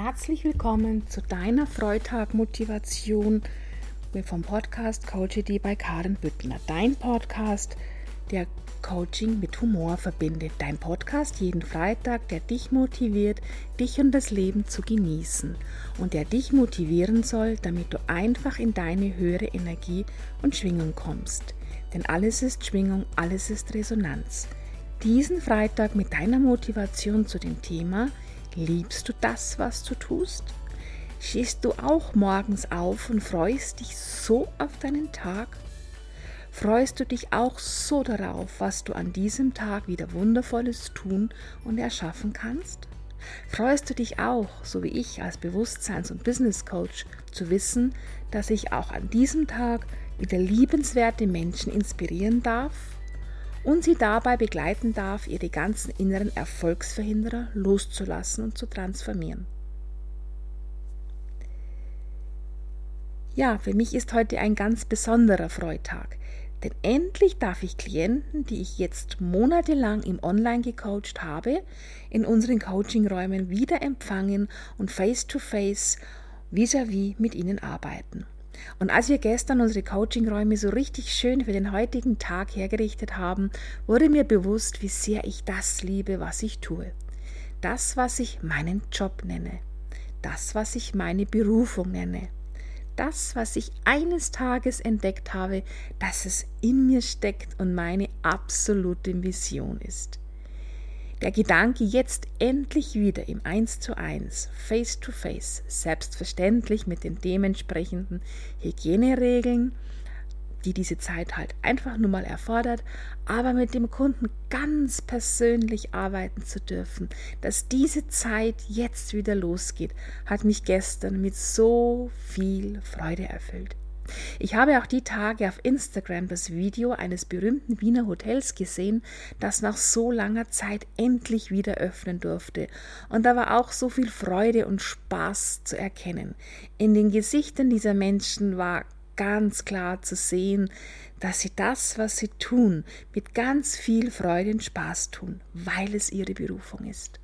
herzlich willkommen zu deiner Freitag-Motivation vom Podcast Coachity bei Karen Büttner. Dein Podcast, der Coaching mit Humor verbindet. Dein Podcast jeden Freitag, der dich motiviert, dich und das Leben zu genießen und der dich motivieren soll, damit du einfach in deine höhere Energie und Schwingung kommst. Denn alles ist Schwingung, alles ist Resonanz. Diesen Freitag mit deiner Motivation zu dem Thema Liebst du das, was du tust? Stehst du auch morgens auf und freust dich so auf deinen Tag? Freust du dich auch so darauf, was du an diesem Tag wieder Wundervolles tun und erschaffen kannst? Freust du dich auch, so wie ich als Bewusstseins- und Business Coach, zu wissen, dass ich auch an diesem Tag wieder liebenswerte Menschen inspirieren darf? Und sie dabei begleiten darf, ihre ganzen inneren Erfolgsverhinderer loszulassen und zu transformieren. Ja, für mich ist heute ein ganz besonderer Freitag, denn endlich darf ich Klienten, die ich jetzt monatelang im Online gecoacht habe, in unseren Coachingräumen wieder empfangen und face-to-face vis-à-vis mit ihnen arbeiten. Und als wir gestern unsere Coachingräume so richtig schön für den heutigen Tag hergerichtet haben, wurde mir bewusst, wie sehr ich das liebe, was ich tue. Das, was ich meinen Job nenne. Das, was ich meine Berufung nenne. Das, was ich eines Tages entdeckt habe, dass es in mir steckt und meine absolute Vision ist. Der Gedanke, jetzt endlich wieder im Eins zu eins, face to face, selbstverständlich mit den dementsprechenden Hygieneregeln, die diese Zeit halt einfach nur mal erfordert, aber mit dem Kunden ganz persönlich arbeiten zu dürfen, dass diese Zeit jetzt wieder losgeht, hat mich gestern mit so viel Freude erfüllt. Ich habe auch die Tage auf Instagram das Video eines berühmten Wiener Hotels gesehen, das nach so langer Zeit endlich wieder öffnen durfte. Und da war auch so viel Freude und Spaß zu erkennen. In den Gesichtern dieser Menschen war ganz klar zu sehen, dass sie das, was sie tun, mit ganz viel Freude und Spaß tun, weil es ihre Berufung ist.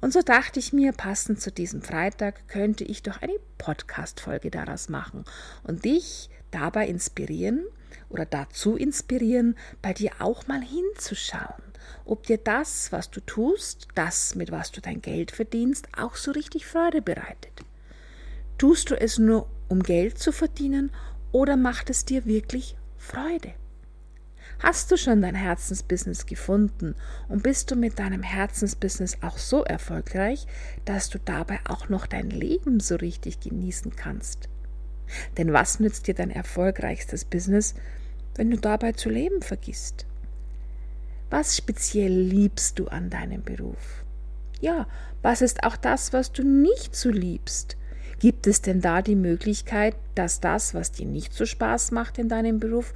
Und so dachte ich mir, passend zu diesem Freitag könnte ich doch eine Podcast-Folge daraus machen und dich dabei inspirieren oder dazu inspirieren, bei dir auch mal hinzuschauen, ob dir das, was du tust, das, mit was du dein Geld verdienst, auch so richtig Freude bereitet. Tust du es nur, um Geld zu verdienen oder macht es dir wirklich Freude? Hast du schon dein Herzensbusiness gefunden und bist du mit deinem Herzensbusiness auch so erfolgreich, dass du dabei auch noch dein Leben so richtig genießen kannst? Denn was nützt dir dein erfolgreichstes Business, wenn du dabei zu leben vergisst? Was speziell liebst du an deinem Beruf? Ja, was ist auch das, was du nicht so liebst? Gibt es denn da die Möglichkeit, dass das, was dir nicht so Spaß macht in deinem Beruf,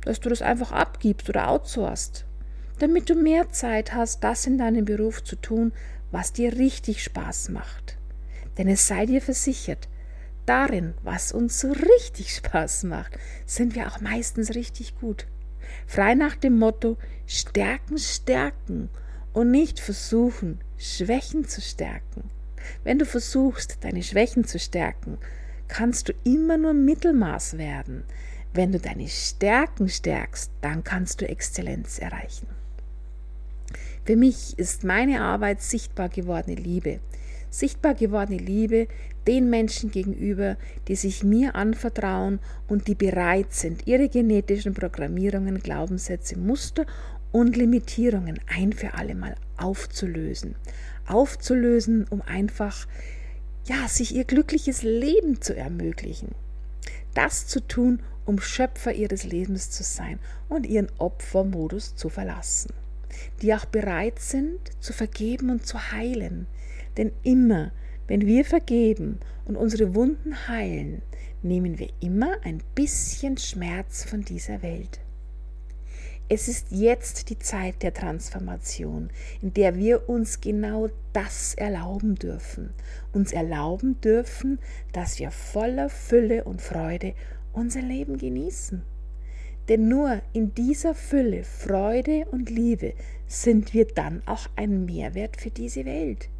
dass du das einfach abgibst oder outsourcest, damit du mehr Zeit hast, das in deinem Beruf zu tun, was dir richtig Spaß macht. Denn es sei dir versichert, darin, was uns so richtig Spaß macht, sind wir auch meistens richtig gut. Frei nach dem Motto Stärken, stärken und nicht versuchen, Schwächen zu stärken. Wenn du versuchst, deine Schwächen zu stärken, kannst du immer nur Mittelmaß werden. Wenn du deine Stärken stärkst, dann kannst du Exzellenz erreichen. Für mich ist meine Arbeit sichtbar gewordene Liebe. Sichtbar gewordene Liebe den Menschen gegenüber, die sich mir anvertrauen und die bereit sind, ihre genetischen Programmierungen, Glaubenssätze, Muster und Limitierungen ein für alle Mal aufzulösen. Aufzulösen, um einfach ja, sich ihr glückliches Leben zu ermöglichen. Das zu tun, um Schöpfer ihres Lebens zu sein und ihren Opfermodus zu verlassen, die auch bereit sind zu vergeben und zu heilen. Denn immer, wenn wir vergeben und unsere Wunden heilen, nehmen wir immer ein bisschen Schmerz von dieser Welt. Es ist jetzt die Zeit der Transformation, in der wir uns genau das erlauben dürfen. Uns erlauben dürfen, dass wir voller Fülle und Freude unser Leben genießen. Denn nur in dieser Fülle, Freude und Liebe sind wir dann auch ein Mehrwert für diese Welt.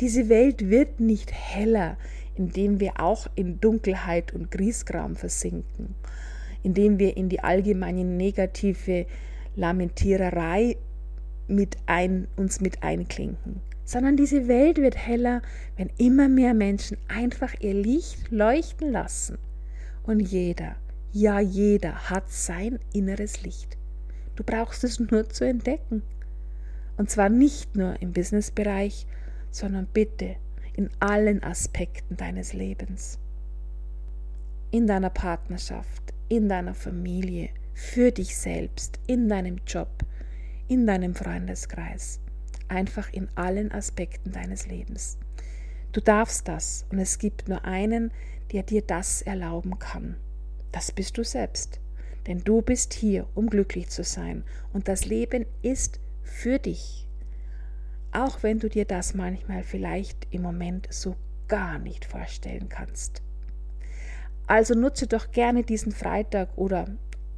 Diese Welt wird nicht heller, indem wir auch in Dunkelheit und Griesgram versinken, indem wir in die allgemeine negative Lamentiererei mit ein, uns mit einklinken, sondern diese Welt wird heller, wenn immer mehr Menschen einfach ihr Licht leuchten lassen. Und jeder, ja jeder hat sein inneres Licht. Du brauchst es nur zu entdecken. Und zwar nicht nur im Businessbereich, sondern bitte in allen Aspekten deines Lebens. In deiner Partnerschaft, in deiner Familie, für dich selbst, in deinem Job, in deinem Freundeskreis, einfach in allen Aspekten deines Lebens. Du darfst das und es gibt nur einen, der dir das erlauben kann. Das bist du selbst. Denn du bist hier, um glücklich zu sein und das Leben ist für dich. Auch wenn du dir das manchmal vielleicht im Moment so gar nicht vorstellen kannst. Also nutze doch gerne diesen Freitag oder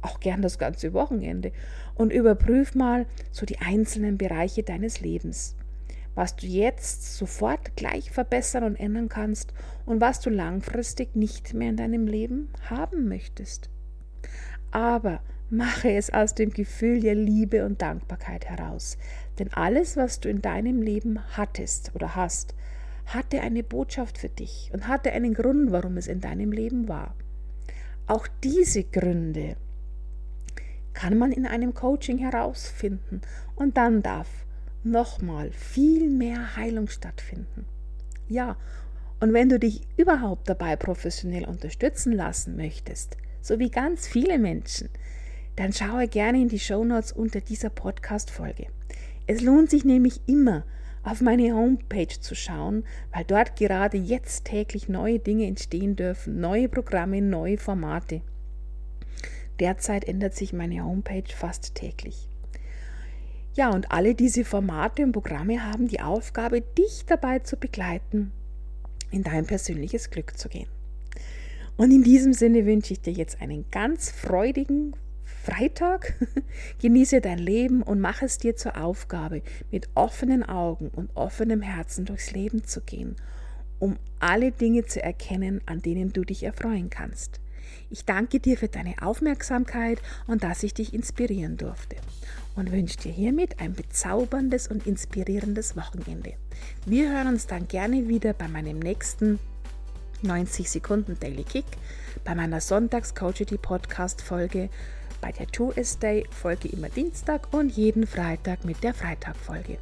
auch gern das ganze Wochenende und überprüf mal so die einzelnen Bereiche deines Lebens, was du jetzt sofort gleich verbessern und ändern kannst und was du langfristig nicht mehr in deinem Leben haben möchtest. Aber mache es aus dem Gefühl der Liebe und Dankbarkeit heraus, denn alles, was du in deinem Leben hattest oder hast, hatte eine Botschaft für dich und hatte einen Grund, warum es in deinem Leben war. Auch diese Gründe kann man in einem Coaching herausfinden und dann darf nochmal viel mehr Heilung stattfinden. Ja, und wenn du dich überhaupt dabei professionell unterstützen lassen möchtest, so wie ganz viele Menschen, dann schaue gerne in die Shownotes unter dieser Podcast-Folge. Es lohnt sich nämlich immer, auf meine Homepage zu schauen, weil dort gerade jetzt täglich neue Dinge entstehen dürfen, neue Programme, neue Formate. Derzeit ändert sich meine Homepage fast täglich. Ja, und alle diese Formate und Programme haben die Aufgabe, dich dabei zu begleiten, in dein persönliches Glück zu gehen. Und in diesem Sinne wünsche ich dir jetzt einen ganz freudigen Freitag. Genieße dein Leben und mach es dir zur Aufgabe, mit offenen Augen und offenem Herzen durchs Leben zu gehen, um alle Dinge zu erkennen, an denen du dich erfreuen kannst. Ich danke dir für deine Aufmerksamkeit und dass ich dich inspirieren durfte und wünsche dir hiermit ein bezauberndes und inspirierendes Wochenende. Wir hören uns dann gerne wieder bei meinem nächsten 90 Sekunden Daily Kick, bei meiner Sonntags Coachity Podcast Folge, bei der Two Is Day Folge immer Dienstag und jeden Freitag mit der Freitag Folge.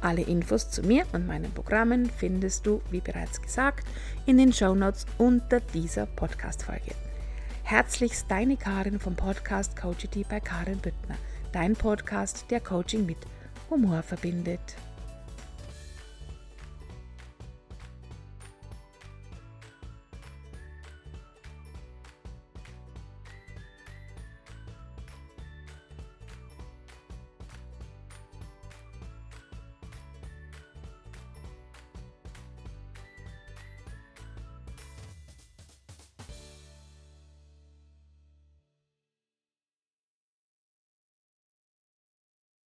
Alle Infos zu mir und meinen Programmen findest du, wie bereits gesagt, in den Show Notes unter dieser Podcast Folge. Herzlichst deine Karin vom Podcast Coachity bei Karin Büttner, dein Podcast, der Coaching mit Humor verbindet.